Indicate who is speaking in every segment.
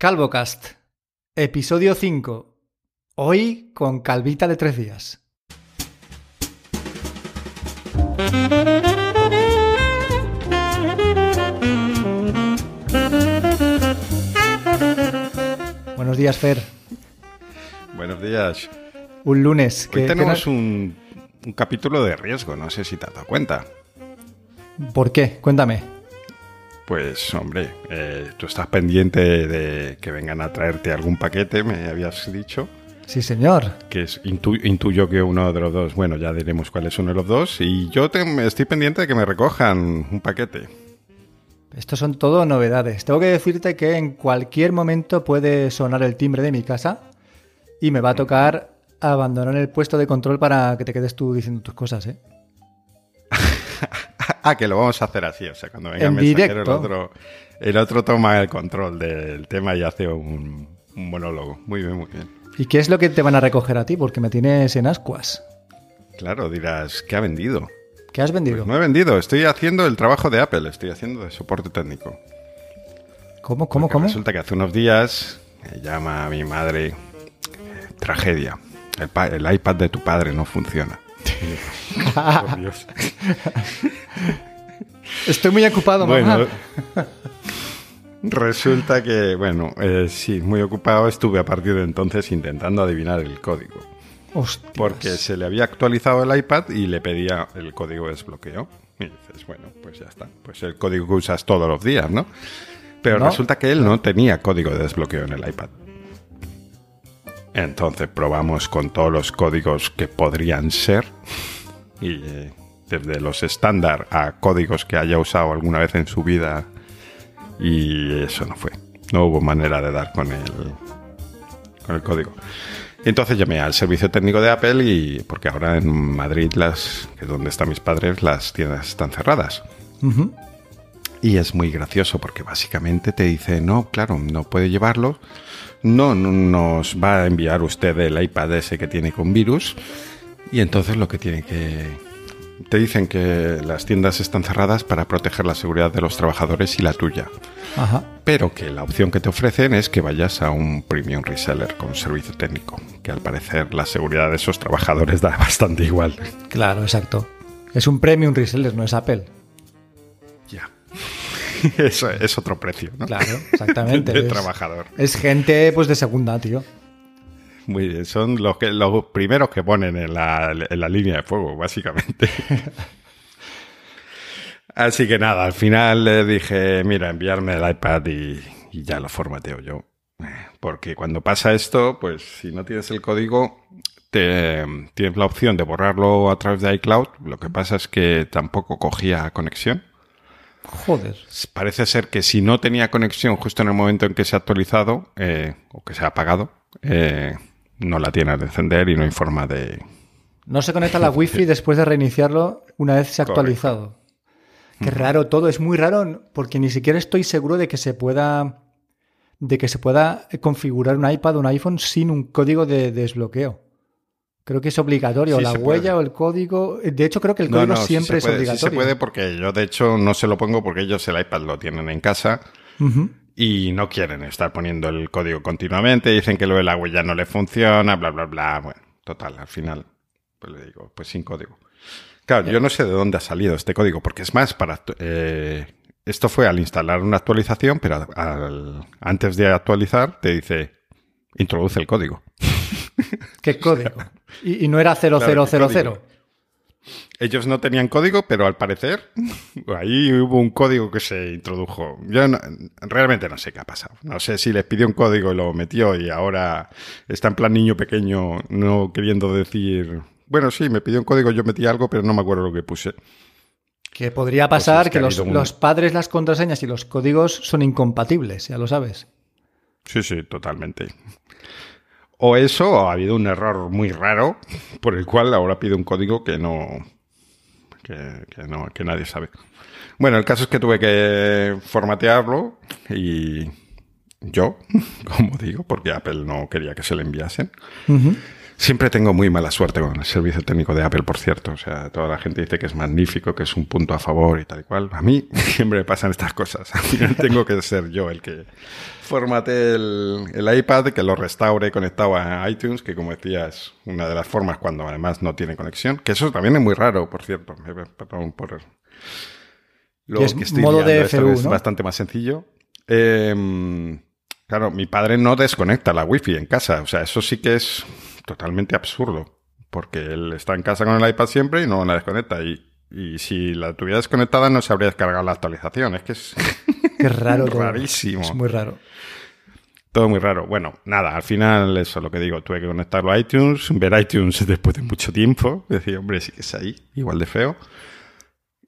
Speaker 1: CalvoCast, episodio 5. Hoy con Calvita de tres días. Buenos días, Fer.
Speaker 2: Buenos días.
Speaker 1: Un lunes.
Speaker 2: Hoy
Speaker 1: que-
Speaker 2: tenemos
Speaker 1: que
Speaker 2: un, un capítulo de riesgo, no sé si te has dado cuenta.
Speaker 1: ¿Por qué? Cuéntame.
Speaker 2: Pues, hombre, eh, tú estás pendiente de que vengan a traerte algún paquete, me habías dicho,
Speaker 1: Sí, señor.
Speaker 2: que es intu- intuyo que uno de los dos, bueno, ya diremos cuál es uno de los dos, y yo te- estoy pendiente de que me recojan un paquete.
Speaker 1: Estos son todo novedades. Tengo que decirte que en cualquier momento puede sonar el timbre de mi casa y me va a tocar abandonar el puesto de control para que te quedes tú diciendo tus cosas, ¿eh?
Speaker 2: Ah, que lo vamos a hacer así, o sea, cuando venga
Speaker 1: En
Speaker 2: el mensajero, el otro, el otro toma el control del tema y hace un, un monólogo. Muy bien, muy bien.
Speaker 1: ¿Y qué es lo que te van a recoger a ti? Porque me tienes en ascuas.
Speaker 2: Claro, dirás, ¿qué ha vendido?
Speaker 1: ¿Qué has vendido?
Speaker 2: Pues no he vendido, estoy haciendo el trabajo de Apple, estoy haciendo de soporte técnico.
Speaker 1: ¿Cómo, cómo,
Speaker 2: Porque
Speaker 1: cómo?
Speaker 2: Resulta que hace unos días me llama mi madre, tragedia, el iPad de tu padre no funciona. Por Dios.
Speaker 1: Estoy muy ocupado,
Speaker 2: Bueno, resulta que, bueno, eh, sí, muy ocupado estuve a partir de entonces intentando adivinar el código.
Speaker 1: Hostias.
Speaker 2: Porque se le había actualizado el iPad y le pedía el código de desbloqueo. Y dices, bueno, pues ya está. Pues el código que usas todos los días, ¿no? Pero
Speaker 1: No.
Speaker 2: resulta que él no tenía código de desbloqueo en el iPad. Entonces probamos con todos los códigos que podrían ser. Y eh, desde los estándar a códigos que haya usado alguna vez en su vida. Y eso no fue. No hubo manera de dar con el, con el código. Entonces llamé al servicio técnico de Apple y porque ahora en Madrid, las, que es donde están mis padres, las tiendas están cerradas. Y es muy gracioso porque básicamente te dice, no, claro, no puede llevarlo. No, no nos va a enviar usted el iPad ese que tiene con virus. Y entonces lo que tiene que... Te dicen que las tiendas están cerradas para proteger la seguridad de los trabajadores y la tuya.
Speaker 1: Ajá.
Speaker 2: Pero que la opción que te ofrecen es que vayas a un premium reseller con servicio técnico, que al parecer la seguridad de esos trabajadores da bastante igual.
Speaker 1: Claro, exacto. Es un premium reseller, no es Apple.
Speaker 2: Eso es otro precio, ¿no?
Speaker 1: Claro, exactamente.
Speaker 2: De
Speaker 1: es,
Speaker 2: trabajador.
Speaker 1: es gente pues de segunda, tío.
Speaker 2: Muy bien, son los, que, los primeros que ponen en la, en la línea de fuego, básicamente. Así que nada, al final le dije, mira, enviarme el iPad y, y ya lo formateo yo. Porque cuando pasa esto, pues si no tienes el código, te, tienes la opción de borrarlo a través de iCloud. Lo que pasa es que tampoco cogía conexión.
Speaker 1: Joder.
Speaker 2: Parece ser que si no tenía conexión justo en el momento en que se ha actualizado eh, o que se ha apagado, eh, no la tiene de encender y no hay forma de...
Speaker 1: No se conecta a la wifi después de reiniciarlo una vez se ha
Speaker 2: Correcto.
Speaker 1: actualizado. Qué raro todo, es muy raro porque ni siquiera estoy seguro de que se pueda de que se pueda configurar un iPad o un iPhone sin un código de desbloqueo. Creo que es obligatorio,
Speaker 2: Sí,
Speaker 1: la huella
Speaker 2: puede.
Speaker 1: o el código. De hecho, creo que el código
Speaker 2: no, sí
Speaker 1: siempre
Speaker 2: puede,
Speaker 1: es
Speaker 2: sí
Speaker 1: obligatorio.
Speaker 2: se puede porque yo de hecho no se lo pongo porque ellos el iPad lo tienen en casa y no quieren estar poniendo el código continuamente, dicen que lo de la huella no le funciona, bla, bla, bla. Bueno, total, al final, pues le digo, pues sin código. Claro, yo no sé de dónde ha salido este código, porque es más, para eh, esto fue al instalar una actualización, pero al- antes de actualizar te dice, introduce el código.
Speaker 1: ¿Qué código? Y, y no era 0000.
Speaker 2: Claro. Ellos no tenían código, pero al parecer ahí hubo un código que se introdujo. Yo no- realmente no sé qué ha pasado. No sé si les pidió un código y lo metió y ahora está en plan niño pequeño no queriendo decir, bueno, sí, me pidió un código, yo metí algo, pero no me acuerdo lo que puse.
Speaker 1: Que podría pasar
Speaker 2: Pues es que
Speaker 1: que,
Speaker 2: ha
Speaker 1: los,
Speaker 2: habido un-
Speaker 1: los padres, las contraseñas y los códigos son incompatibles, ya lo sabes.
Speaker 2: Sí, sí, totalmente. O eso, o ha habido un error muy raro por el cual ahora pide un código que no, que, no, que nadie sabe. Bueno, el caso es que tuve que formatearlo y yo, como digo, porque Apple no quería que se le enviasen,
Speaker 1: Ujú.
Speaker 2: Siempre tengo muy mala suerte con el servicio técnico de Apple, por cierto. O sea, toda la gente dice que es magnífico, que es un punto a favor y tal y cual. A mí siempre me pasan estas cosas. Al final tengo que ser yo el que formate el, iPad, que lo restaure conectado a iTunes, que como decía es una de las formas cuando además no tiene conexión. Que eso también es muy raro, por cierto. Perdón por
Speaker 1: lo es que estoy modo de es
Speaker 2: bastante más sencillo. Em, claro, mi padre no desconecta la wifi en casa. O sea, eso sí que es totalmente absurdo. Porque él está en casa con el iPad siempre y no la desconecta. Y, si la tuviera desconectada no se habría descargado la actualización. Es que es
Speaker 1: Qué raro.
Speaker 2: rarísimo.
Speaker 1: Es muy raro.
Speaker 2: Todo muy raro. Bueno, nada, al final eso es lo que digo. Tuve que conectarlo a iTunes, ver iTunes después de mucho tiempo. Decir, hombre, sí que es ahí, igual de feo.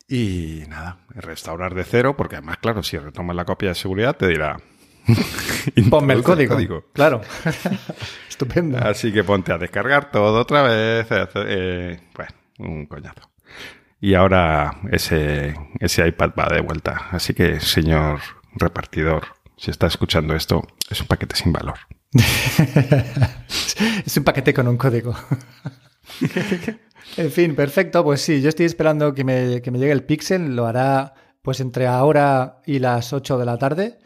Speaker 2: Y nada, restaurar de cero, porque además, claro, si retomas la copia de seguridad, te dirá.
Speaker 1: Ponme el código. Claro. Estupendo.
Speaker 2: Así que ponte a descargar todo otra vez. Eh, bueno, un coñazo. Y ahora ese, ese iPad va de vuelta. Así que, señor repartidor, si está escuchando esto, es un paquete sin valor.
Speaker 1: es un paquete con un código. En fin, perfecto. Pues sí, yo estoy esperando que me, llegue el Pixel. Lo hará pues entre ahora y las 8 de la tarde.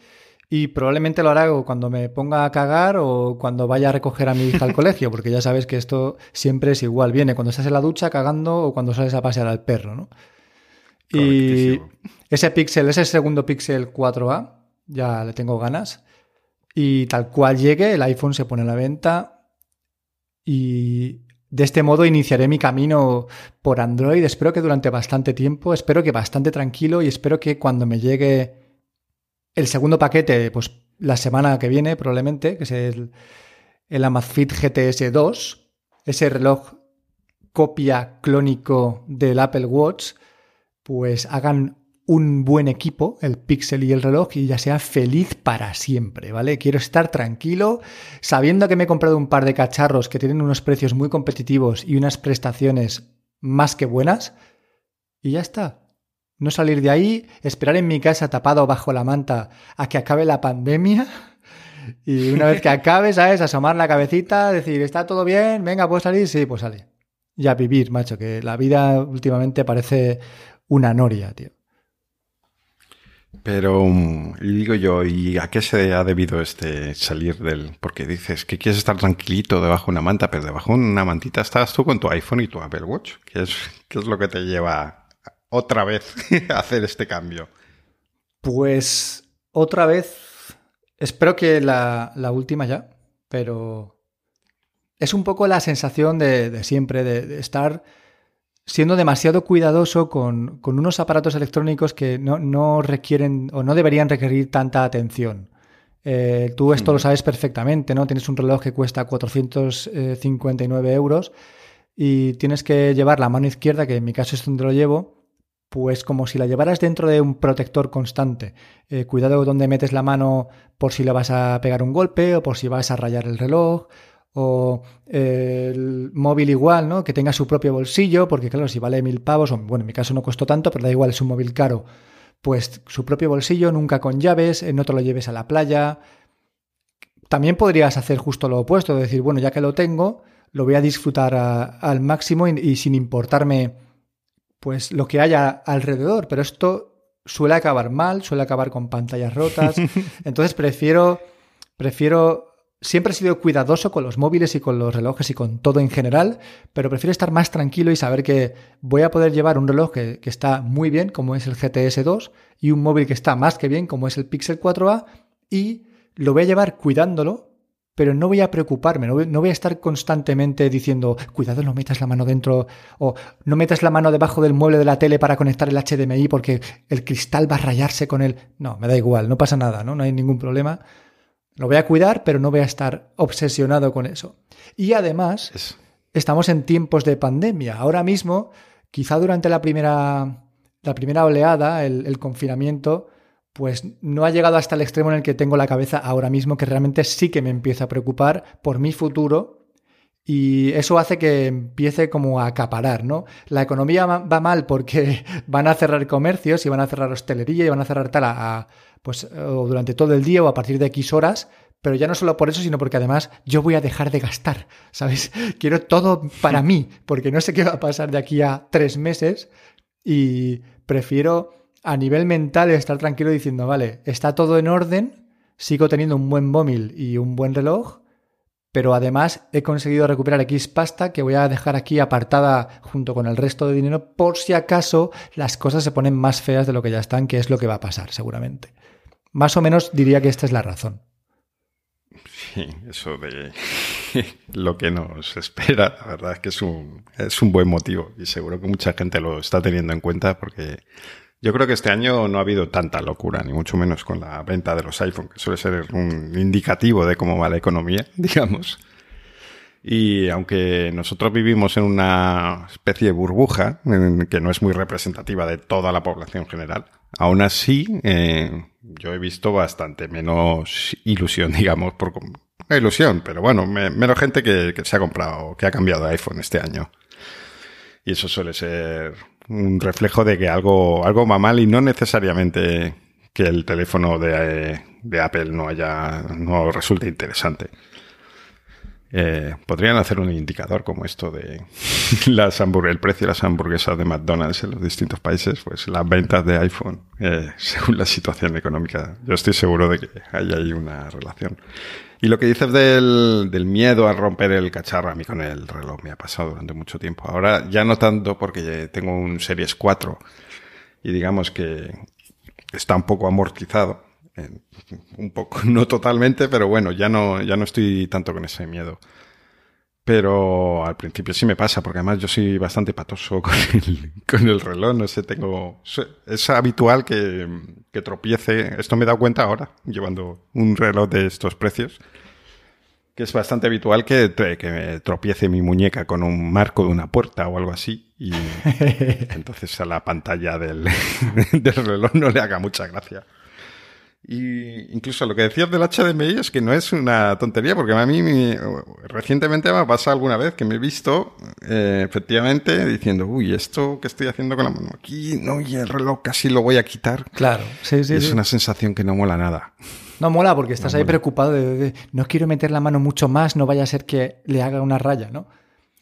Speaker 1: Y probablemente lo hará cuando me ponga a cagar o cuando vaya a recoger a mi hija al colegio, porque ya sabes que esto siempre es igual. Viene cuando estás en la ducha cagando o cuando sales a pasear al perro, ¿no? Y ese Pixel, ese segundo Pixel 4A, ya le tengo ganas. Y tal cual llegue, el iPhone se pone a la venta. Y de este modo iniciaré mi camino por Android. Espero que durante bastante tiempo, espero que bastante tranquilo y espero que cuando me llegue el segundo paquete, pues la semana que viene probablemente, que es el, Amazfit GTS 2, ese reloj copia clónico del Apple Watch, pues hagan un buen equipo, el Pixel y el reloj, y ya sea feliz para siempre, ¿vale? Quiero estar tranquilo, sabiendo que me he comprado un par de cacharros que tienen unos precios muy competitivos y unas prestaciones más que buenas, y ya está. No salir de ahí, esperar en mi casa tapado bajo la manta a que acabe la pandemia. Y una vez que acabe, ¿sabes? Asomar la cabecita, decir, ¿está todo bien? Venga, ¿puedo salir? Sí, pues sale. Y a vivir, macho, que la vida últimamente parece una noria, tío.
Speaker 2: Pero, y digo yo, ¿y a qué se ha debido este salir del...? Porque dices que quieres estar tranquilito debajo de una manta, pero debajo de una mantita estás tú con tu iPhone y tu Apple Watch. ¿Qué es, qué es lo que te lleva otra vez hacer este cambio?
Speaker 1: Pues otra vez, espero que la, última ya, pero es un poco la sensación de, siempre, de estar siendo demasiado cuidadoso con, unos aparatos electrónicos que no, requieren o no deberían requerir tanta atención. Eh, tú esto lo sabes perfectamente, ¿no? Tienes un reloj que cuesta 459 euros y tienes que llevar la mano izquierda, que en mi caso es donde lo llevo, pues como si la llevaras dentro de un protector constante. Eh, cuidado donde metes la mano por si le vas a pegar un golpe o por si vas a rayar el reloj o el móvil igual, ¿no? Que tenga su propio bolsillo, porque claro, si vale mil pavos, o, bueno, en mi caso no costó tanto, pero da igual, es un móvil caro, pues su propio bolsillo, nunca con llaves, no te lo lleves a la playa. También podrías hacer justo lo opuesto, decir, bueno, ya que lo tengo, lo voy a disfrutar al máximo y sin importarme pues lo que haya alrededor, pero esto suele acabar mal, suele acabar con pantallas rotas, entonces prefiero prefiero siempre he sido cuidadoso con los móviles y con los relojes y con todo en general, pero prefiero estar más tranquilo y saber que voy a poder llevar un reloj que, está muy bien, como es el GTS 2, y un móvil que está más que bien, como es el Pixel 4a, y lo voy a llevar cuidándolo, pero no voy a preocuparme, no voy, a estar constantemente diciendo, cuidado, no metas la mano dentro, o no metas la mano debajo del mueble de la tele para conectar el HDMI porque el cristal va a rayarse con él. No, me da igual, no pasa nada, ¿no? No hay ningún problema lo voy a cuidar, pero no voy a estar obsesionado con eso. Y además, estamos en tiempos de pandemia. Ahora mismo, quizá durante la primera, la primera oleada, el, confinamiento, pues no ha llegado hasta el extremo en el que tengo la cabeza ahora mismo, que realmente sí que me empieza a preocupar por mi futuro. Y eso hace que empiece como a acaparar, ¿no? La economía va mal porque van a cerrar comercios y van a cerrar hostelería y van a cerrar tal a, pues durante todo el día o a partir de X horas, pero ya no solo por eso, sino porque además yo voy a dejar de gastar, ¿sabes? Quiero todo para mí, porque no sé qué va a pasar de aquí a tres meses y prefiero a nivel mental estar tranquilo diciendo, vale, está todo en orden, sigo teniendo un buen móvil y un buen reloj, pero además he conseguido recuperar X pasta que voy a dejar aquí apartada junto con el resto de dinero por si acaso las cosas se ponen más feas de lo que ya están, que es lo que va a pasar seguramente. Más o menos diría que esta es la razón.
Speaker 2: Sí, eso de lo que nos espera, la verdad es que es un, es un buen motivo y seguro que mucha gente lo está teniendo en cuenta porque yo creo que este año no ha habido tanta locura, ni mucho menos con la venta de los iPhone, que suele ser un indicativo de cómo va la economía, digamos. Y aunque nosotros vivimos en una especie de burbuja, que no es muy representativa de toda la población general, aún así eh, yo he visto bastante menos ilusión, digamos, por ilusión, pero bueno, menos gente que, que se ha comprado, que ha cambiado de iPhone este año. Y eso suele ser un reflejo de que algo, algo va mal y no necesariamente que el teléfono de, de Apple no haya, no resulte interesante. Eh, podrían hacer un indicador como esto de las el precio de las hamburguesas de McDonald's en los distintos países, pues las ventas de iPhone, eh, según la situación económica. Yo estoy seguro de que hay ahí una relación. Y lo que dices del, del miedo a romper el cacharro, a mí con el reloj me ha pasado durante mucho tiempo. Ahora ya no tanto porque tengo un Series 4 y digamos que está un poco amortizado. Un poco, no totalmente, pero bueno, ya no, ya no estoy tanto con ese miedo. Pero al principio sí me pasa, porque además yo soy bastante patoso con el, con el reloj, no sé, tengo... Es habitual que, que tropiece, esto me he dado cuenta ahora, llevando un reloj de estos precios, que es bastante habitual que, que me tropiece mi muñeca con un marco de una puerta o algo así, y entonces a la pantalla del, del reloj no le haga mucha gracia. Y incluso lo que decías del HDMI es que no es una tontería, porque a mí recientemente me ha pasado alguna vez que me he visto eh, efectivamente diciendo, uy, esto que estoy haciendo con la mano aquí, no, y el reloj casi lo voy a quitar.
Speaker 1: Claro, sí, sí.
Speaker 2: es una sensación que no mola nada.
Speaker 1: No mola porque estás ahí preocupado de, no quiero meter la mano mucho más, no vaya a ser que le haga una raya, ¿no?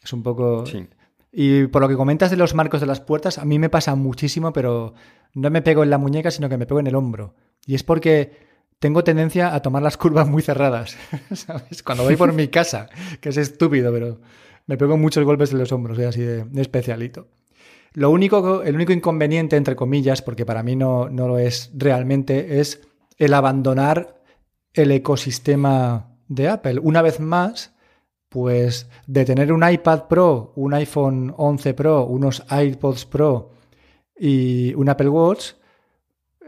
Speaker 1: Es un poco... Sí. Y por lo que comentas de los marcos de las puertas, a mí me pasa muchísimo, pero no me pego en la muñeca, sino que me pego en el hombro. Y es porque tengo tendencia a tomar las curvas muy cerradas, ¿sabes? Cuando voy por mi casa, que es estúpido, pero me pego muchos golpes en los hombros, soy así de, especialito. Lo único, el único inconveniente, entre comillas, porque para mí no, no lo es realmente, es el abandonar el ecosistema de Apple. Una vez más, pues de tener un iPad Pro, un iPhone 11 Pro, unos iPods Pro y un Apple Watch,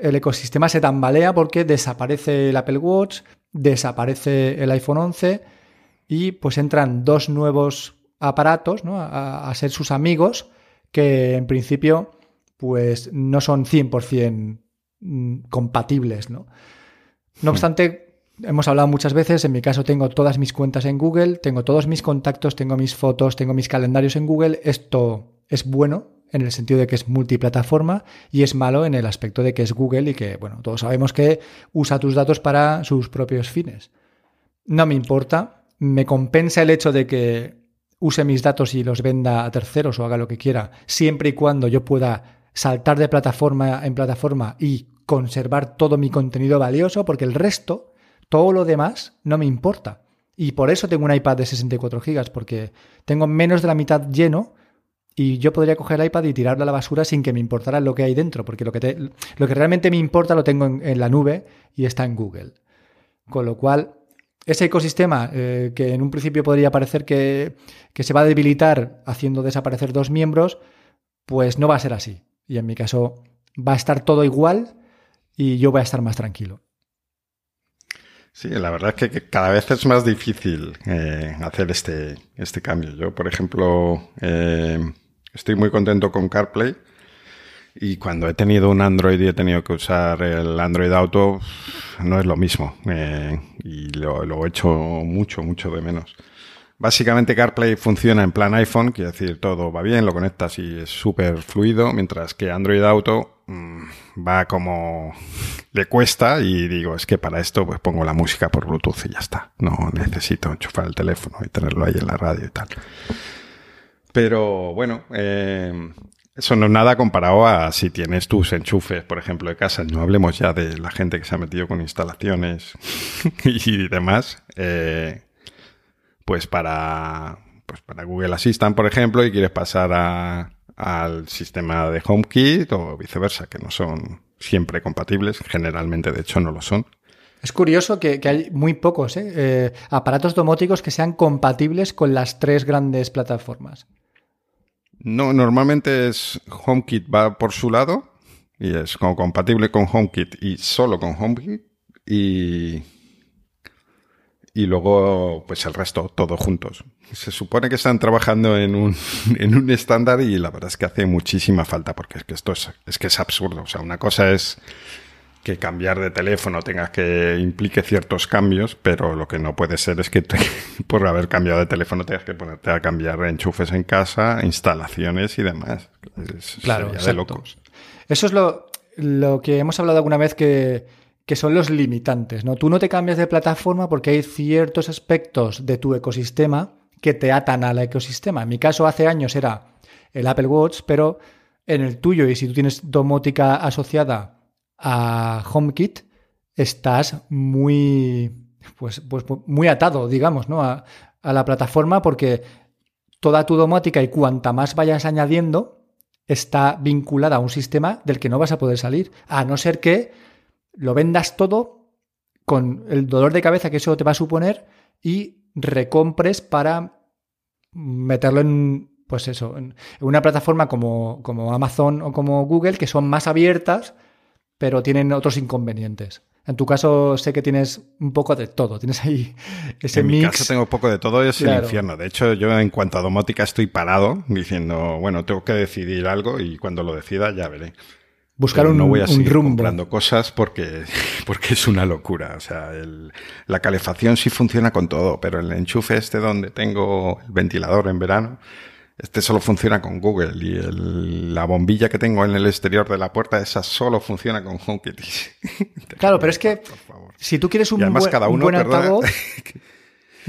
Speaker 1: el ecosistema se tambalea porque desaparece el Apple Watch, desaparece el iPhone 11 y pues entran dos nuevos aparatos a, ser sus amigos que en principio pues no son 100% mm, compatibles. ¿no? no obstante, hemos hablado muchas veces, en mi caso tengo todas mis cuentas en Google, tengo todos mis contactos, tengo mis fotos, tengo mis calendarios en Google, esto es bueno en el sentido de que es multiplataforma y es malo en el aspecto de que es Google y que, bueno, todos sabemos que usa tus datos para sus propios fines. No me importa, me compensa el hecho de que use mis datos y los venda a terceros o haga lo que quiera, siempre y cuando yo pueda saltar de plataforma en plataforma y conservar todo mi contenido valioso, porque el resto, todo lo demás, no me importa. Y por eso tengo un iPad de 64 GB, porque tengo menos de la mitad lleno y yo podría coger el iPad y tirarlo a la basura sin que me importara lo que hay dentro, porque lo que, lo que realmente me importa lo tengo en, la nube y está en Google. Con lo cual, ese ecosistema eh, que en un principio podría parecer que, que se va a debilitar haciendo desaparecer dos miembros, pues no va a ser así. Y en mi caso va a estar todo igual y yo voy a estar más tranquilo.
Speaker 2: Sí, la verdad es que cada vez es más difícil eh, hacer este, este cambio. Yo, por ejemplo, eh, Estoy muy contento con CarPlay. Y cuando he tenido un Android y he tenido que usar el Android Auto, no es lo mismo. Eh, y lo, lo he hecho mucho, mucho de menos. Básicamente CarPlay funciona en plan iPhone, quiere decir todo va bien, lo conectas y es súper fluido, mientras que Android Auto mm, va como le cuesta y digo, es que para esto pues pongo la música por Bluetooth y ya está. No necesito enchufar el teléfono y tenerlo ahí en la radio y tal. Pero bueno, eh, eso no es nada comparado a si tienes tus enchufes, por ejemplo, de casa. No hablemos ya de la gente que se ha metido con instalaciones y demás. Eh, pues para, pues para Google Assistant, por ejemplo, y quieres pasar al sistema de HomeKit o viceversa, que no son siempre compatibles, generalmente de hecho no lo son.
Speaker 1: Es curioso que, hay muy pocos. Eh, aparatos domóticos que sean compatibles con las tres grandes plataformas.
Speaker 2: No, normalmente es HomeKit va por su lado y es como compatible con HomeKit y solo con HomeKit y y luego pues el resto todos juntos. Se supone que están trabajando en un, en un estándar y la verdad es que hace muchísima falta porque es que esto es, es que es absurdo. O sea, una cosa es que cambiar de teléfono tengas que implique ciertos cambios, pero lo que no puede ser es que por haber cambiado de teléfono tengas que ponerte a cambiar enchufes en casa, instalaciones y demás.
Speaker 1: claro, de locos. Eso es lo, lo que hemos hablado alguna vez que, que son los limitantes. ¿no? Tú no te cambias de plataforma porque hay ciertos aspectos de tu ecosistema que te atan al ecosistema. En mi caso, hace años era el Apple Watch, pero en el tuyo, y si tú tienes domótica asociada a HomeKit, estás muy, pues, pues muy atado, digamos, ¿no? A, a la plataforma porque toda tu domótica y cuanta más vayas añadiendo está vinculada a un sistema del que no vas a poder salir, a no ser que lo vendas todo con el dolor de cabeza que eso te va a suponer y recompres para meterlo en, pues eso, en una plataforma como, como Amazon o como Google, que son más abiertas pero tienen otros inconvenientes. En tu caso sé que tienes un poco de todo, tienes ahí ese mix.
Speaker 2: En mi caso tengo un poco de todo y es el infierno. De hecho, yo en cuanto a domótica estoy parado diciendo, bueno, tengo que decidir algo y cuando lo decida ya veré.
Speaker 1: Buscar un,
Speaker 2: no voy a seguir
Speaker 1: rumbo.
Speaker 2: comprando cosas porque, porque es una locura. O sea, la calefacción sí funciona con todo, pero el enchufe este donde tengo el ventilador en verano, este solo funciona con Google y la bombilla que tengo en el exterior de la puerta, esa solo funciona con HomeKit.
Speaker 1: claro, pero es que si tú quieres un, buen, cada uno, altavoz...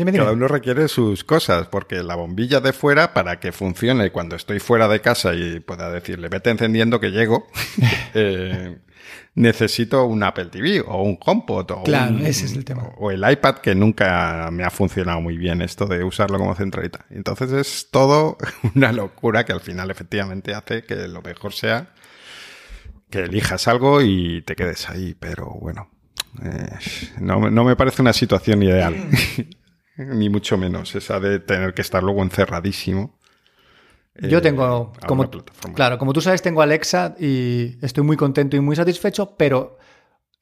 Speaker 2: Cada uno requiere sus cosas, porque la bombilla de fuera, para que funcione cuando estoy fuera de casa y pueda decirle, vete encendiendo que llego, eh, necesito un Apple TV o un HomePod o,
Speaker 1: claro, ese es el, tema.
Speaker 2: o el iPad que nunca me ha funcionado muy bien esto de usarlo como centralita. Entonces es todo una locura que al final efectivamente hace que lo mejor sea que elijas algo y te quedes ahí, pero bueno, eh, no, no me parece una situación ideal, ni mucho menos esa de tener que estar luego encerradísimo
Speaker 1: yo eh, tengo, como, claro, como tú sabes, tengo Alexa y estoy muy contento y muy satisfecho, pero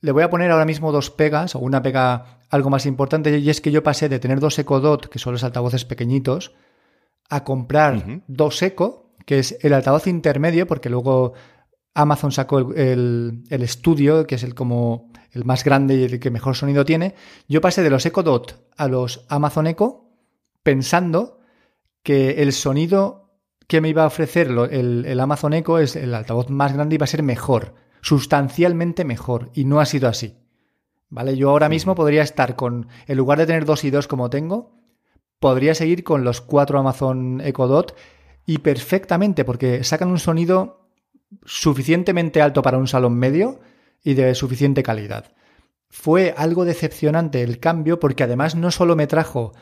Speaker 1: le voy a poner ahora mismo dos pegas o una pega algo más importante y es que yo pasé de tener dos Echo Dot, que son los altavoces pequeñitos, a comprar dos Echo, que es el altavoz intermedio, porque luego Amazon sacó el, el, estudio, que es el como el más grande y el que mejor sonido tiene. Yo pasé de los Echo Dot a los Amazon Echo pensando que el sonido que me iba a ofrecer el, Amazon Echo es el altavoz más grande y va a ser mejor, sustancialmente mejor, y no ha sido así. ¿Vale? Yo ahora mismo podría estar con, en lugar de tener dos y dos como tengo, podría seguir con los cuatro Amazon Echo Dot y perfectamente, porque sacan un sonido suficientemente alto para un salón medio y de suficiente calidad. Fue algo decepcionante el cambio porque además no solo me trajo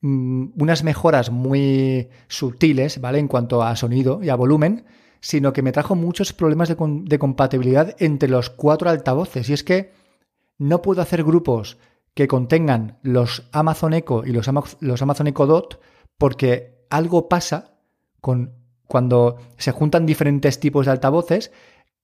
Speaker 1: unas mejoras muy sutiles, ¿vale? En cuanto a sonido y a volumen, sino que me trajo muchos problemas de, compatibilidad entre los cuatro altavoces. Y es que no puedo hacer grupos que contengan los Amazon Echo y los, los Amazon Echo Dot porque algo pasa con cuando se juntan diferentes tipos de altavoces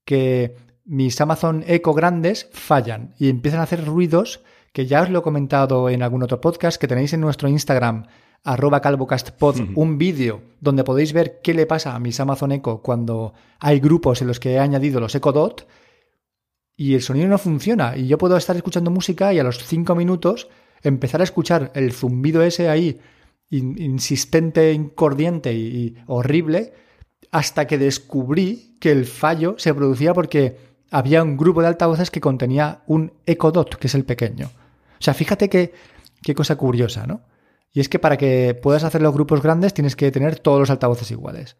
Speaker 1: que mis Amazon Echo grandes fallan y empiezan a hacer ruidos que ya os lo he comentado en algún otro podcast, que tenéis en nuestro Instagram, arroba calvocastpod, un vídeo donde podéis ver qué le pasa a mis Amazon Echo cuando hay grupos en los que he añadido los Echo Dot y el sonido no funciona. Y yo puedo estar escuchando música y a los cinco minutos empezar a escuchar el zumbido ese ahí, insistente, incordiente y horrible, hasta que descubrí que el fallo se producía porque había un grupo de altavoces que contenía un Echo Dot, que es el pequeño. O sea, fíjate qué, qué cosa curiosa, ¿no? Y es que para que puedas hacer los grupos grandes tienes que tener todos los altavoces iguales.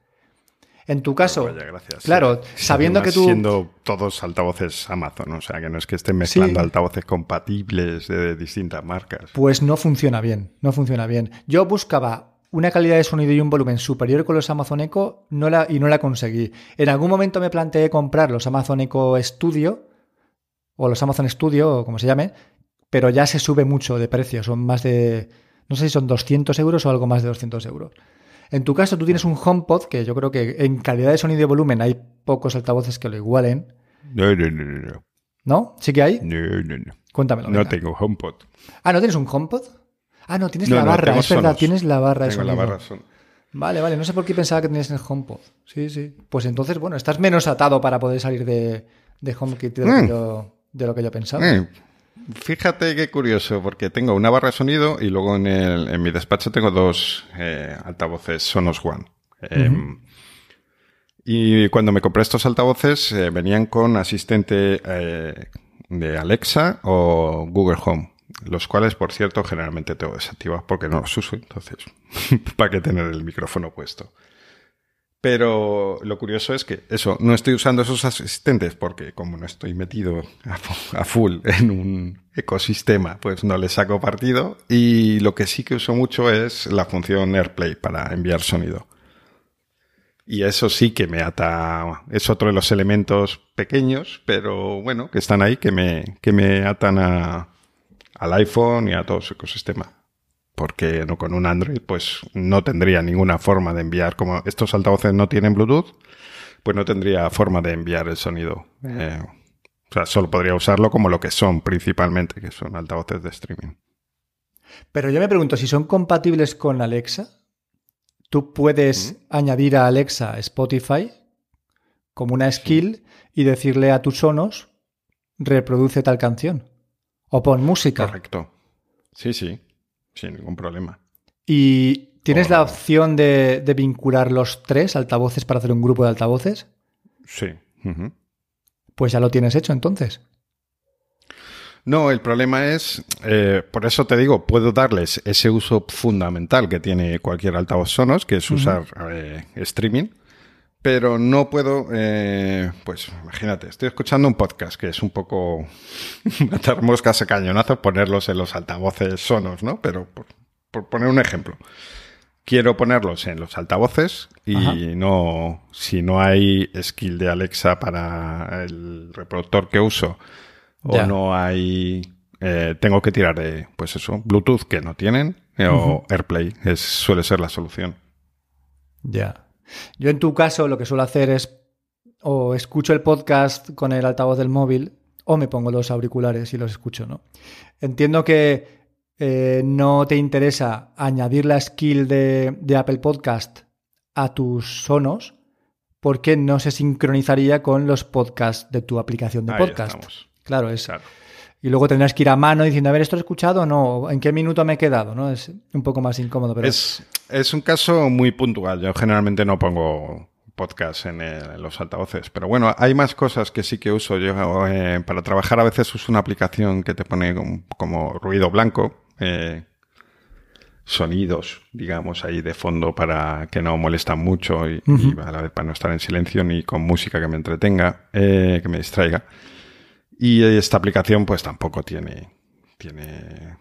Speaker 1: En tu caso,
Speaker 2: Vaya, gracias.
Speaker 1: claro,
Speaker 2: Sí.
Speaker 1: sabiendo que tú...
Speaker 2: Siendo todos altavoces Amazon, o sea, que no es que estén mezclando
Speaker 1: Sí.
Speaker 2: altavoces compatibles de distintas marcas.
Speaker 1: Pues no funciona bien, no funciona bien. Yo buscaba una calidad de sonido y un volumen superior con los Amazon Echo no la, y no la conseguí. En algún momento me planteé comprar los Amazon Echo Studio o los Amazon Studio o como se llame, pero ya se sube mucho de precio, son más de, no sé si son 200 euros o algo más de 200 euros. En tu caso, tú tienes un HomePod, que yo creo que en calidad de sonido y volumen hay pocos altavoces que lo igualen,
Speaker 2: No, no, no, no, no.
Speaker 1: ¿no? ¿Sí que hay?
Speaker 2: No, no, no.
Speaker 1: Cuéntamelo.
Speaker 2: No
Speaker 1: venga.
Speaker 2: tengo HomePod.
Speaker 1: Ah, ¿no tienes un HomePod? Ah, no, tienes
Speaker 2: No,
Speaker 1: la barra, es verdad,
Speaker 2: Sonos.
Speaker 1: tienes la barra
Speaker 2: Tengo la barra son-
Speaker 1: Vale, vale, no sé por qué pensaba que tenías el HomePod. Sí, sí. Pues entonces, bueno, estás menos atado para poder salir de, de HomeKit de lo, que
Speaker 2: Mm.
Speaker 1: yo, de lo que yo pensaba.
Speaker 2: Eh, Fíjate qué curioso, porque tengo una barra de sonido y luego en, el, en mi despacho tengo dos eh, altavoces Sonos One. Eh, Y cuando me compré estos altavoces eh, venían con asistente eh, de Alexa o Google Home, los cuales, por cierto, generalmente tengo desactivados porque no los uso, entonces, ¿para qué tener el micrófono puesto? Pero lo curioso es que eso, no estoy usando esos asistentes porque como no estoy metido a fu- a full en un ecosistema, pues no le saco partido. Y lo que sí que uso mucho es la función AirPlay para enviar sonido. Y eso sí que me ata, es otro de los elementos pequeños, pero bueno, que están ahí, que me, que me atan a, al iPhone y a todo su ecosistema porque no con un Android pues no tendría ninguna forma de enviar, como estos altavoces no tienen Bluetooth, pues no tendría forma de enviar el sonido. Eh, o sea, solo podría usarlo como lo que son principalmente, que son altavoces de streaming.
Speaker 1: Pero yo me pregunto, si son compatibles con Alexa, tú puedes añadir a Alexa Spotify como una skill y decirle a tus sonos, reproduce tal canción. O pon música.
Speaker 2: Correcto. Sí, sí, sin ningún problema.
Speaker 1: Y tienes
Speaker 2: O-
Speaker 1: la opción de, de vincular los tres altavoces para hacer un grupo de altavoces.
Speaker 2: Sí.
Speaker 1: Pues ya lo tienes hecho entonces.
Speaker 2: No, el problema es, eh, por eso te digo, puedo darles ese uso fundamental que tiene cualquier altavoz Sonos, que es usar eh, streaming, pero no puedo, eh, pues imagínate, estoy escuchando un podcast que es un poco matar moscas a cañonazos, ponerlos en los altavoces Sonos, ¿no? Pero por, por poner un ejemplo. Quiero ponerlos en los altavoces y
Speaker 1: Ajá.
Speaker 2: no, si no hay skill de Alexa para el reproductor que uso, o
Speaker 1: Ya.
Speaker 2: no hay eh, tengo que tirar de pues eso Bluetooth que no tienen eh, o AirPlay es, suele ser la solución
Speaker 1: Ya. Yo en tu caso lo que suelo hacer es o escucho el podcast con el altavoz del móvil o me pongo los auriculares y los escucho, ¿no? Entiendo que eh, no te interesa añadir la skill de, de Apple Podcast a tus sonos porque no se sincronizaría con los podcasts de tu aplicación de
Speaker 2: Ahí
Speaker 1: podcast.
Speaker 2: estamos.
Speaker 1: Claro, es.
Speaker 2: Claro.
Speaker 1: Y luego tendrás que ir a mano diciendo, a ver, ¿esto lo he escuchado o no? ¿En qué minuto me he quedado? ¿no? Es un poco más incómodo, pero...
Speaker 2: es, es un caso muy puntual yo generalmente no pongo podcast en, el- en los altavoces pero bueno hay más cosas que sí que uso yo eh, para trabajar a veces uso una aplicación que te pone como, como ruido blanco eh, sonidos, digamos, ahí de fondo para que no molestan mucho y, y a la vez para no estar en silencio ni con música que me entretenga, eh, que me distraiga. Y esta aplicación pues tampoco tiene, tiene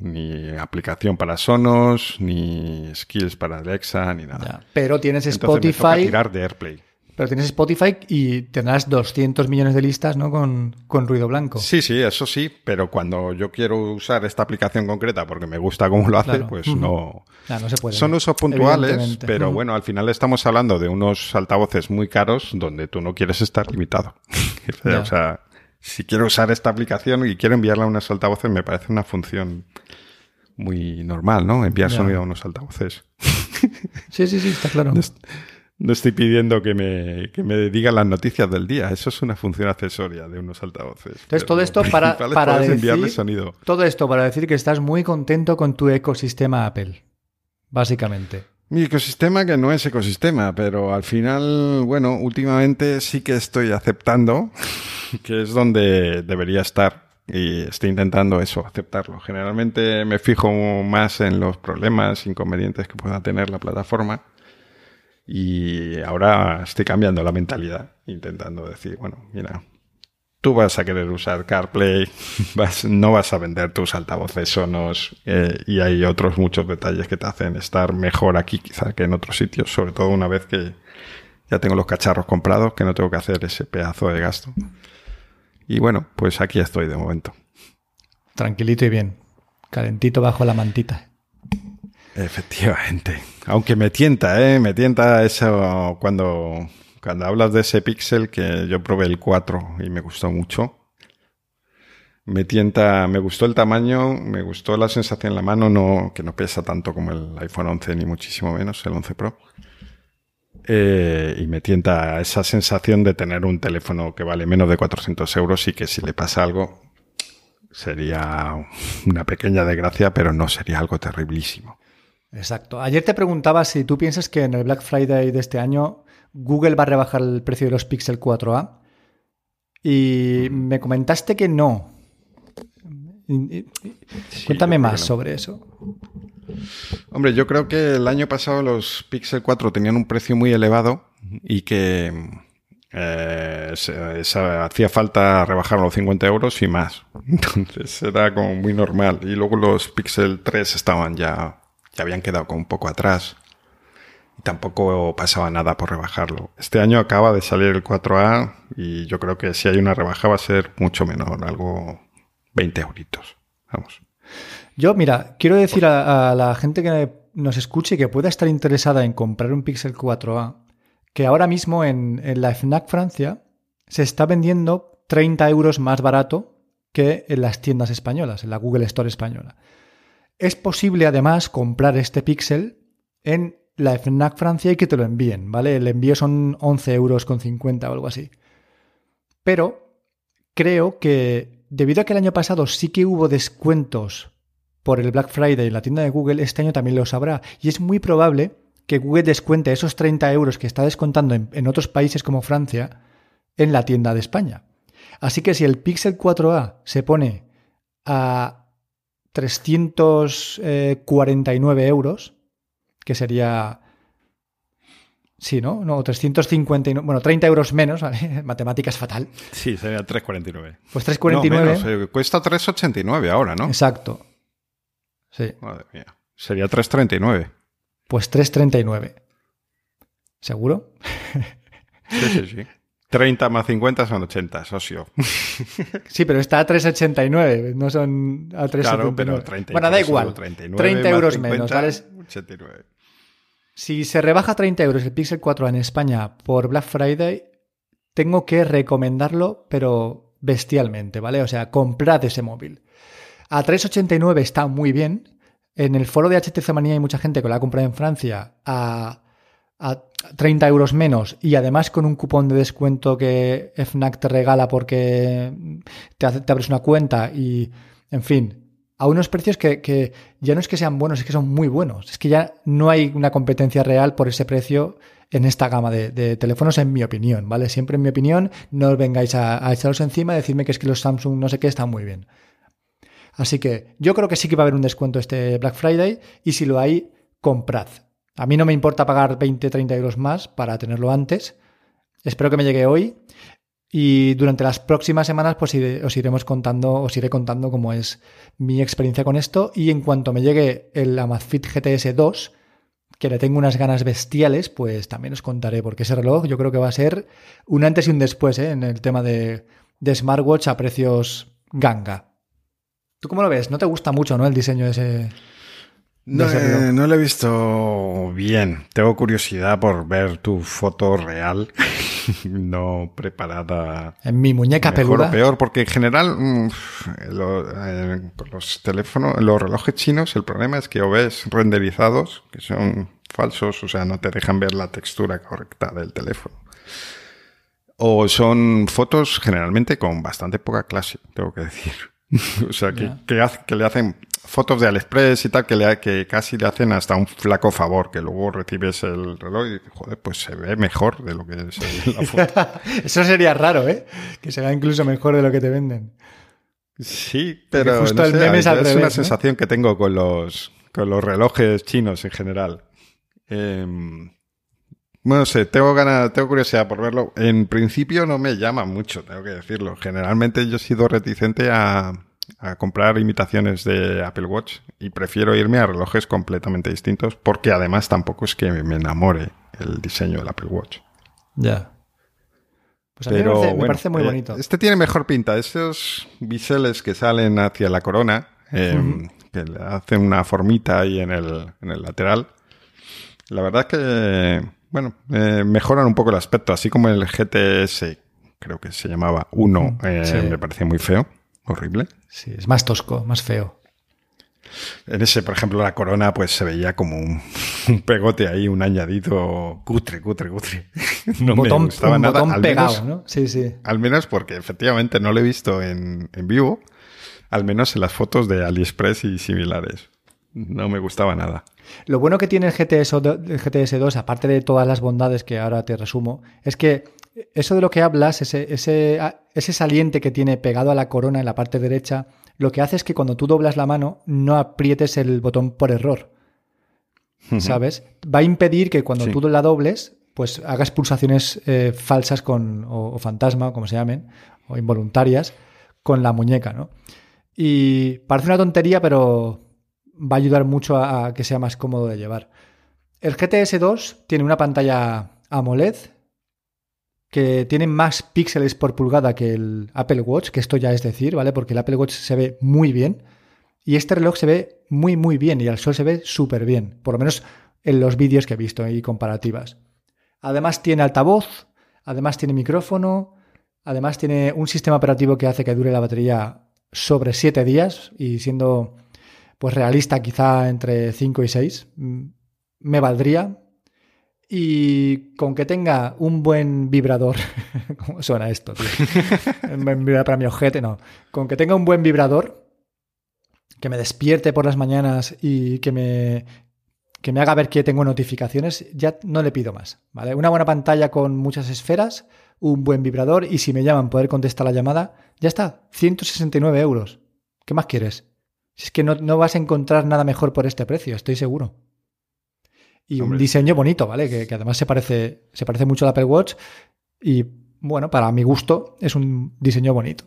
Speaker 2: ni aplicación para Sonos, ni skills para Alexa, ni nada.
Speaker 1: Ya. Pero tienes
Speaker 2: Entonces me toca
Speaker 1: Spotify,
Speaker 2: tirar de AirPlay.
Speaker 1: pero tienes Spotify y tendrás 200 millones de listas, ¿no? Con, con ruido blanco.
Speaker 2: Sí, sí, eso sí, pero cuando yo quiero usar esta aplicación concreta porque me gusta cómo lo hace,
Speaker 1: Claro.
Speaker 2: pues no,
Speaker 1: no se puede.
Speaker 2: Son usos puntuales, pero bueno, al final estamos hablando de unos altavoces muy caros donde tú no quieres estar limitado. O sea, si quiero usar esta aplicación y quiero enviarla a unos altavoces, me parece una función muy normal, ¿no? Enviar sonido a unos altavoces.
Speaker 1: Sí, sí, sí, está claro.
Speaker 2: No, est- no estoy pidiendo que me, que me digan las noticias del día. Eso es una función accesoria de unos altavoces.
Speaker 1: Entonces, todo esto para, para decir...
Speaker 2: enviarle sonido.
Speaker 1: Todo esto para decir que estás muy contento con tu ecosistema Apple. Básicamente.
Speaker 2: Mi ecosistema que no es ecosistema, pero al final, bueno, últimamente sí que estoy aceptando que es donde debería estar y estoy intentando eso, aceptarlo. Generalmente me fijo más en los problemas, inconvenientes que pueda tener la plataforma y ahora estoy cambiando la mentalidad, intentando decir, bueno, mira, tú vas a querer usar CarPlay, vas, no vas a vender tus altavoces sonos eh, y hay otros muchos detalles que te hacen estar mejor aquí quizá que en otros sitios, sobre todo una vez que ya tengo los cacharros comprados, que no tengo que hacer ese pedazo de gasto. Y bueno, pues aquí estoy de momento.
Speaker 1: Tranquilito y bien, calentito bajo la mantita.
Speaker 2: Efectivamente. Aunque me tienta, ¿eh? Me tienta eso cuando cuando hablas de ese Pixel que yo probé el 4 y me gustó mucho. Me tienta, me gustó el tamaño, me gustó la sensación en la mano, no, que no pesa tanto como el iPhone 11 ni muchísimo menos, el 11 Pro. Eh, y me tienta esa sensación de tener un teléfono que vale menos de 400 euros y que si le pasa algo sería una pequeña desgracia, pero no sería algo terriblísimo.
Speaker 1: Exacto. Ayer te preguntaba si tú piensas que en el Black Friday de este año Google va a rebajar el precio de los Pixel 4a. Y me comentaste que no. Cuéntame más sobre eso.
Speaker 2: Hombre, yo creo que el año pasado los Pixel 4 tenían un precio muy elevado y que eh, hacía falta rebajar los 50 euros y más. Entonces era como muy normal. Y luego los Pixel 3 estaban ya, ya habían quedado como un poco atrás tampoco pasaba nada por rebajarlo. Este año acaba de salir el 4A y yo creo que si hay una rebaja va a ser mucho menor, algo 20 euritos. Vamos.
Speaker 1: Yo, mira, quiero decir a, la gente que nos escuche y que pueda estar interesada en comprar un Pixel 4A, que ahora mismo en, en la FNAC Francia se está vendiendo 30 euros más barato que en las tiendas españolas, en la Google Store española. Es posible además comprar este Pixel en la FNAC Francia y que te lo envíen, ¿vale? El envío son 11 euros con 50 o algo así. Pero creo que debido a que el año pasado sí que hubo descuentos por el Black Friday en la tienda de Google, este año también los habrá. Y es muy probable que Google descuente esos 30 euros que está descontando en, otros países como Francia en la tienda de España. Así que si el Pixel 4A se pone a 349 euros, que sería... Sí, ¿no? No, 359, bueno, 30 euros menos, ¿vale? Matemática es fatal.
Speaker 2: Sí, sería 3,49.
Speaker 1: Pues 3,49.
Speaker 2: No, eh, cuesta 3,89 ahora, ¿no?
Speaker 1: Exacto. Sí.
Speaker 2: Madre mía. Sería 3,39.
Speaker 1: Pues 3,39. ¿Seguro?
Speaker 2: Sí, sí, sí. 30 más 50 son 80, socio.
Speaker 1: Sí, pero está a 3,89, no son a 3,79. Claro, pero 30, bueno, da igual. 30 euros menos, ¿vale? 89. Si se rebaja 30 euros el Pixel 4 en España por Black Friday, tengo que recomendarlo, pero bestialmente, ¿vale? O sea, comprad ese móvil. A 3,89 está muy bien. En el foro de HTC Manía hay mucha gente que lo ha comprado en Francia a, a 30 euros menos y además con un cupón de descuento que FNAC te regala porque te, te abres una cuenta y, en fin, a unos precios que, ya no es que sean buenos, es que son muy buenos. Es que ya no hay una competencia real por ese precio en esta gama de, teléfonos, en mi opinión, ¿vale? Siempre en mi opinión, no os vengáis a, a echaros encima y decirme que es que los Samsung no sé qué están muy bien. Así que yo creo que sí que va a haber un descuento este Black Friday y si lo hay, comprad. A mí no me importa pagar 20, 30 euros más para tenerlo antes. Espero que me llegue hoy y durante las próximas semanas pues os iremos contando, os iré contando cómo es mi experiencia con esto y en cuanto me llegue el Amazfit GTS 2, que le tengo unas ganas bestiales, pues también os contaré porque ese reloj yo creo que va a ser un antes y un después ¿eh? en el tema de, de smartwatch a precios ganga. ¿Tú cómo lo ves? ¿No te gusta mucho ¿no? el diseño de ese...
Speaker 2: No, no, lo he visto bien. Tengo curiosidad por ver tu foto real, no preparada.
Speaker 1: En mi muñeca
Speaker 2: mejor
Speaker 1: peluda.
Speaker 2: O peor, porque en general mm, eh, los teléfonos, los relojes chinos, el problema es que o ves renderizados, que son falsos, o sea, no te dejan ver la textura correcta del teléfono. O son fotos generalmente con bastante poca clase, tengo que decir. o sea, que, que, le hacen fotos de AliExpress y tal que, le, que casi le hacen hasta un flaco favor, que luego recibes el reloj y joder, pues se ve mejor de lo que se ve en la foto.
Speaker 1: Eso sería raro, ¿eh? Que se vea incluso mejor de lo que te venden.
Speaker 2: Sí, pero justo el meme es, una sensación que tengo con los, con los relojes chinos en general. Eh, no sé, tengo ganas, tengo curiosidad por verlo. En principio no me llama mucho, tengo que decirlo. Generalmente yo he sido reticente a, comprar imitaciones de Apple Watch y prefiero irme a relojes completamente distintos porque además tampoco es que me enamore el diseño del Apple Watch.
Speaker 1: Ya. Pues a mí me, parece, muy eh, bonito.
Speaker 2: Este tiene mejor pinta. Esos biseles que salen hacia la corona, em, que le hacen una formita ahí en el, en el lateral. La verdad es que bueno, eh, mejoran un poco el aspecto, así como el GTS, creo que se llamaba 1, mm, eh, me parecía muy feo, horrible.
Speaker 1: Sí, es más tosco, más feo.
Speaker 2: En ese, por ejemplo, la corona, pues se veía como un, pegote ahí, un añadido cutre, cutre, cutre.
Speaker 1: No botón, me gustaba nada. Botón pegado, ¿no? Sí, sí.
Speaker 2: Al menos porque efectivamente no lo he visto en, en vivo, al menos en las fotos de AliExpress y similares. No me gustaba nada.
Speaker 1: Lo bueno que tiene el GTS, el GTS 2, aparte de todas las bondades que ahora te resumo, es que eso de lo que hablas, ese, ese, ese saliente que tiene pegado a la corona en la parte derecha, lo que hace es que cuando tú doblas la mano no aprietes el botón por error. ¿Sabes? Va a impedir que cuando tú la dobles, pues hagas pulsaciones eh, falsas con, o, fantasma, como se llamen, o involuntarias, con la muñeca, ¿no? Y parece una tontería, pero va a ayudar mucho a, que sea más cómodo de llevar. El GTS 2 tiene una pantalla AMOLED que tiene más píxeles por pulgada que el Apple Watch, que esto ya es decir, ¿vale? Porque el Apple Watch se ve muy bien y este reloj se ve muy, muy bien y al sol se ve súper bien, por lo menos en los vídeos que he visto y comparativas. Además tiene altavoz, además tiene micrófono, además tiene un sistema operativo que hace que dure la batería sobre 7 días y siendo pues realista, quizá entre 5 y 6, mm, me valdría. Y con que tenga un buen vibrador, ¿cómo suena esto? para mi ojete, no. Con que tenga un buen vibrador, que me despierte por las mañanas y que me, que me haga ver que tengo notificaciones, ya no le pido más. ¿vale? Una buena pantalla con muchas esferas, un buen vibrador y si me llaman poder contestar la llamada, ya está, 169 euros. ¿Qué más quieres? Si es que no, vas a encontrar nada mejor por este precio, estoy seguro. Y un diseño bonito, ¿vale? Que, además se parece, se parece mucho al Apple Watch. Y bueno, para mi gusto, es un diseño bonito.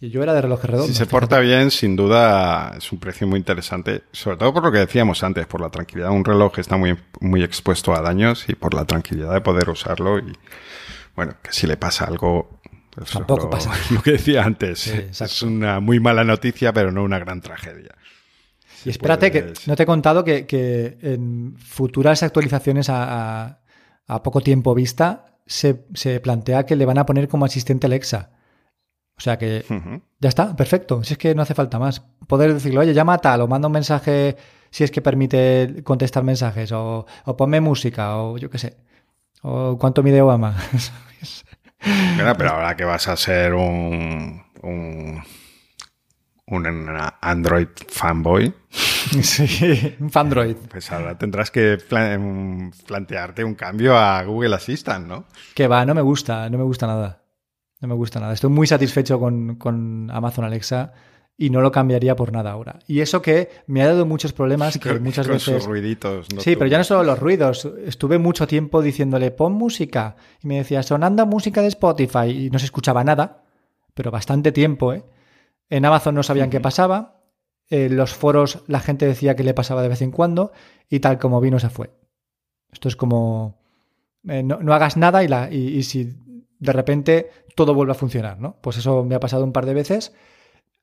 Speaker 1: Y yo era de relojes redondos.
Speaker 2: Si se porta bien, sin duda es un precio muy interesante. Sobre todo por lo que decíamos antes, por la tranquilidad. Un reloj está muy, muy expuesto a daños y por la tranquilidad de poder usarlo. Y bueno, que si le pasa algo,
Speaker 1: Tampoco pasa.
Speaker 2: Lo que decía antes. es una muy mala noticia, pero no una gran tragedia.
Speaker 1: Y espérate, que no te he contado que, en futuras actualizaciones a, poco tiempo vista se, plantea que le van a poner como asistente Alexa. O sea que ya está, perfecto. Si es que no hace falta más. Poder decirle, oye, llama a tal, o manda un mensaje si es que permite contestar mensajes, o, o ponme música, o yo qué sé. O cuánto mide Obama.
Speaker 2: pero ahora que vas a ser un, un, un Android fanboy.
Speaker 1: Sí, un Fandroid.
Speaker 2: Pues ahora tendrás que plantearte un cambio a Google Assistant, ¿no?
Speaker 1: Que va, no me gusta, no me gusta nada. No me gusta nada. Estoy muy satisfecho con, con Amazon Alexa y no lo cambiaría por nada ahora. Y eso que me ha dado muchos problemas que muchas veces...
Speaker 2: ruiditos.
Speaker 1: sí, pero ya no solo los ruidos. Estuve mucho tiempo diciéndole, pon música. Y me decía, sonando música de Spotify. Y no se escuchaba nada, pero bastante tiempo, ¿eh? En Amazon no sabían qué pasaba. En los foros la gente decía que le pasaba de vez en cuando. Y tal como vino se fue. Esto es como... Eh, no, hagas nada y, la, y si de repente todo vuelve a funcionar, ¿no? Pues eso me ha pasado un par de veces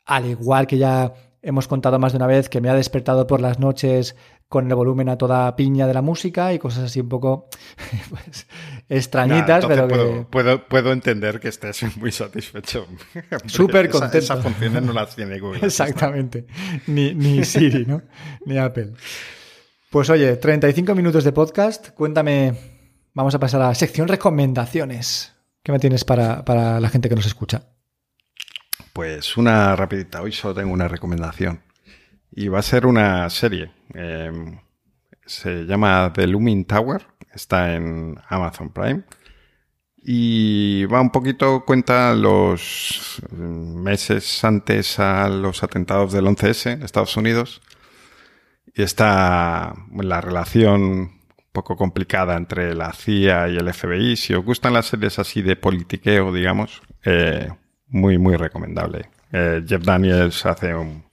Speaker 1: al igual que ya hemos contado más de una vez que me ha despertado por las noches con el volumen a toda piña de la música y cosas así un poco pues, extrañitas, pero
Speaker 2: puedo, puedo, entender que estés muy satisfecho.
Speaker 1: Súper contento.
Speaker 2: Esas funciones no las tiene Google.
Speaker 1: Exactamente. Ni, ni Siri, ¿no? Ni Apple. Pues oye, 35 minutos de podcast. Cuéntame, vamos a pasar a la sección recomendaciones. ¿Qué me tienes para, para la gente que nos escucha?
Speaker 2: Pues una rapidita, hoy solo tengo una recomendación. Y va a ser una serie. Eh, se llama The Looming Tower. Está en Amazon Prime. Y va un poquito, cuenta los meses antes a los atentados del 11S en Estados Unidos. Y está la relación un poco complicada entre la CIA y el FBI. Si os gustan las series así de politiqueo, digamos, eh, muy, muy recomendable. Eh, Jeff Daniels hace un,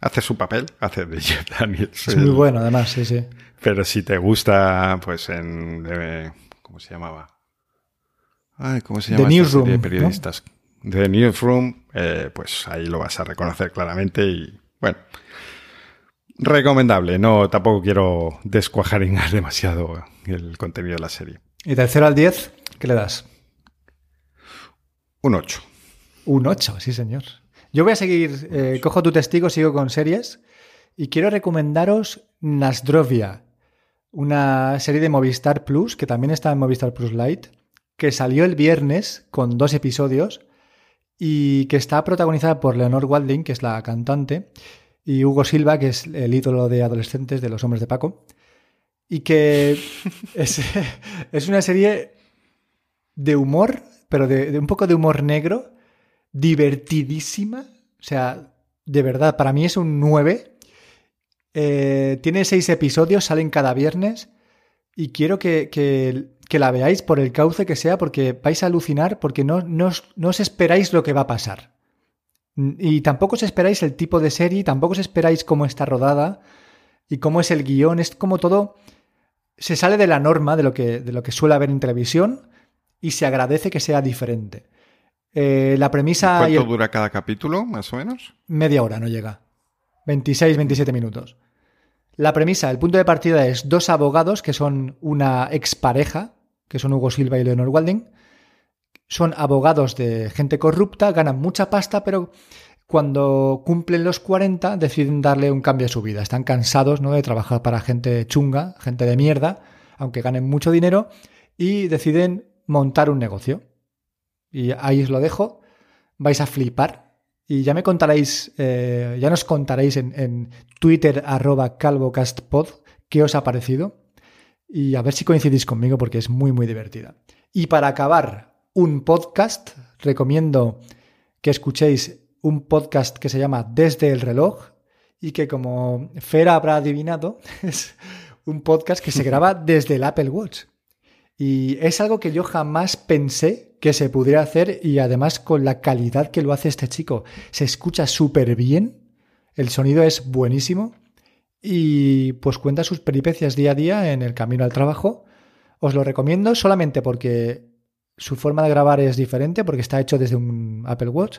Speaker 2: hace su papel, hace de Jeff Daniels.
Speaker 1: Es muy bueno, además, sí, sí.
Speaker 2: Pero si te gusta, pues en... eh, ¿Cómo se llamaba? Ay, ¿Cómo se
Speaker 1: The
Speaker 2: llama? esta
Speaker 1: Newsroom,
Speaker 2: de
Speaker 1: ¿no?
Speaker 2: periodistas? The Newsroom, eh, pues ahí lo vas a reconocer claramente y, bueno, recomendable. No, tampoco quiero descuajaringar demasiado el contenido de la serie.
Speaker 1: Y del 0 al 10, ¿qué le das?
Speaker 2: Un 8.
Speaker 1: Un 8, sí, señor. Yo voy a seguir, eh, cojo tu testigo, sigo con series y quiero recomendaros Nasdrovia, una serie de Movistar Plus, que también está en Movistar Plus Lite, que salió el viernes con dos episodios y que está protagonizada por Leonor Walding, que es la cantante, y Hugo Silva, que es el ídolo de adolescentes de los hombres de Paco, y que es, es una serie de humor, pero de, de un poco de humor negro, divertidísima. O sea, de verdad, para mí es un 9. Eh, tiene seis episodios, salen cada viernes. Y quiero que, que- que la veáis por el cauce que sea, porque vais a alucinar, porque no, no os- no os esperáis lo que va a pasar. Y tampoco os esperáis el tipo de serie, tampoco os esperáis cómo está rodada y cómo es el guion. Es como todo. Se sale de la norma de lo que, de lo que suele haber en televisión y se agradece que sea diferente. Eh, la premisa. y
Speaker 2: ¿Cuánto
Speaker 1: el-
Speaker 2: dura cada capítulo, más o menos?
Speaker 1: media hora no llega. 26, 27 minutos. La premisa, el punto de partida es dos abogados que son una expareja, que son Hugo Silva y Leonor Walding. Son abogados de gente corrupta, ganan mucha pasta, pero cuando cumplen los 40 deciden darle un cambio a su vida. Están cansados ¿no? de trabajar para gente chunga, gente de mierda, aunque ganen mucho dinero, y deciden montar un negocio. Y ahí os lo dejo. Vais a flipar. Y ya me contaréis, eh, ya nos contaréis en, en Twitter arroba calvocastpod qué os ha parecido. Y a ver si coincidís conmigo porque es muy, muy divertida. Y para acabar, un podcast. Recomiendo que escuchéis un podcast que se llama Desde el reloj y que como Fer habrá adivinado, es un podcast que se graba desde el Apple Watch. Y es algo que yo jamás pensé que se pudiera hacer y además con la calidad que lo hace este chico. Se escucha súper bien, el sonido es buenísimo y pues cuenta sus peripecias día a día en el camino al trabajo. Os lo recomiendo solamente porque su forma de grabar es diferente, porque está hecho desde un Apple Watch.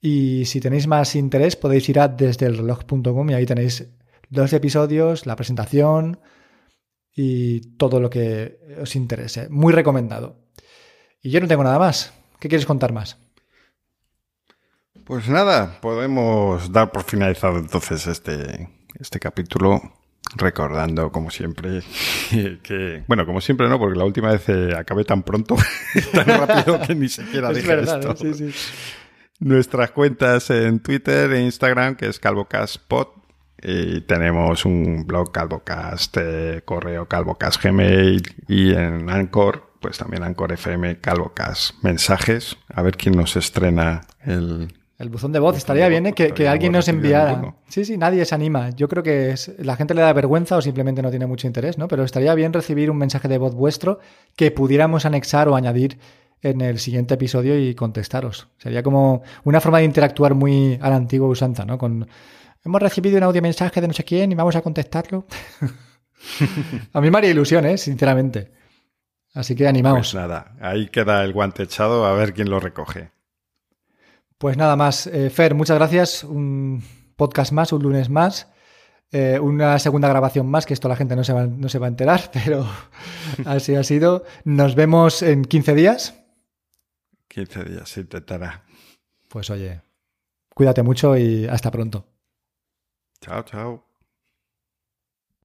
Speaker 1: Y si tenéis más interés podéis ir a desde el reloj.com y ahí tenéis dos episodios, la presentación, y todo lo que os interese. Muy recomendado. Y yo no tengo nada más. ¿Qué quieres contar más?
Speaker 2: Pues nada, podemos dar por finalizado entonces este, este capítulo recordando, como siempre, que, bueno, como siempre no, porque la última vez eh, acabé tan pronto, tan rápido que ni siquiera
Speaker 1: Es
Speaker 2: dije
Speaker 1: verdad,
Speaker 2: esto.
Speaker 1: sí, sí.
Speaker 2: Nuestras cuentas en Twitter e Instagram, que es CalvoCastPod. Y tenemos un blog Calvocast, eh, correo Calvocast Gmail y en Anchor, pues también Anchor FM, Calvocast mensajes. A ver quién nos estrena el,
Speaker 1: El buzón de voz
Speaker 2: Buzón
Speaker 1: estaría
Speaker 2: de
Speaker 1: bien
Speaker 2: voz,
Speaker 1: ¿eh? que, que alguien nos enviara. Sí, sí, nadie se anima. Yo creo que es- la gente le da vergüenza o simplemente no tiene mucho interés, ¿no? Pero estaría bien recibir un mensaje de voz vuestro que pudiéramos anexar o añadir en el siguiente episodio y contestaros. Sería como una forma de interactuar muy a la antigua usanza, ¿no? Con hemos recibido un audio mensaje de no sé quién y vamos a contestarlo. a mí me haría ilusión, ¿eh? Sinceramente. Así que animaos.
Speaker 2: Pues nada, ahí queda el guante echado a ver quién lo recoge.
Speaker 1: Pues nada más. Eh, Fer, muchas gracias. Un podcast más, un lunes más. Eh, una segunda grabación más, que esto la gente no se va, no se va a enterar, pero así ha sido. Nos vemos en 15 días.
Speaker 2: 15 días se intentará.
Speaker 1: Pues oye, cuídate mucho y hasta pronto.
Speaker 2: Chao, chao.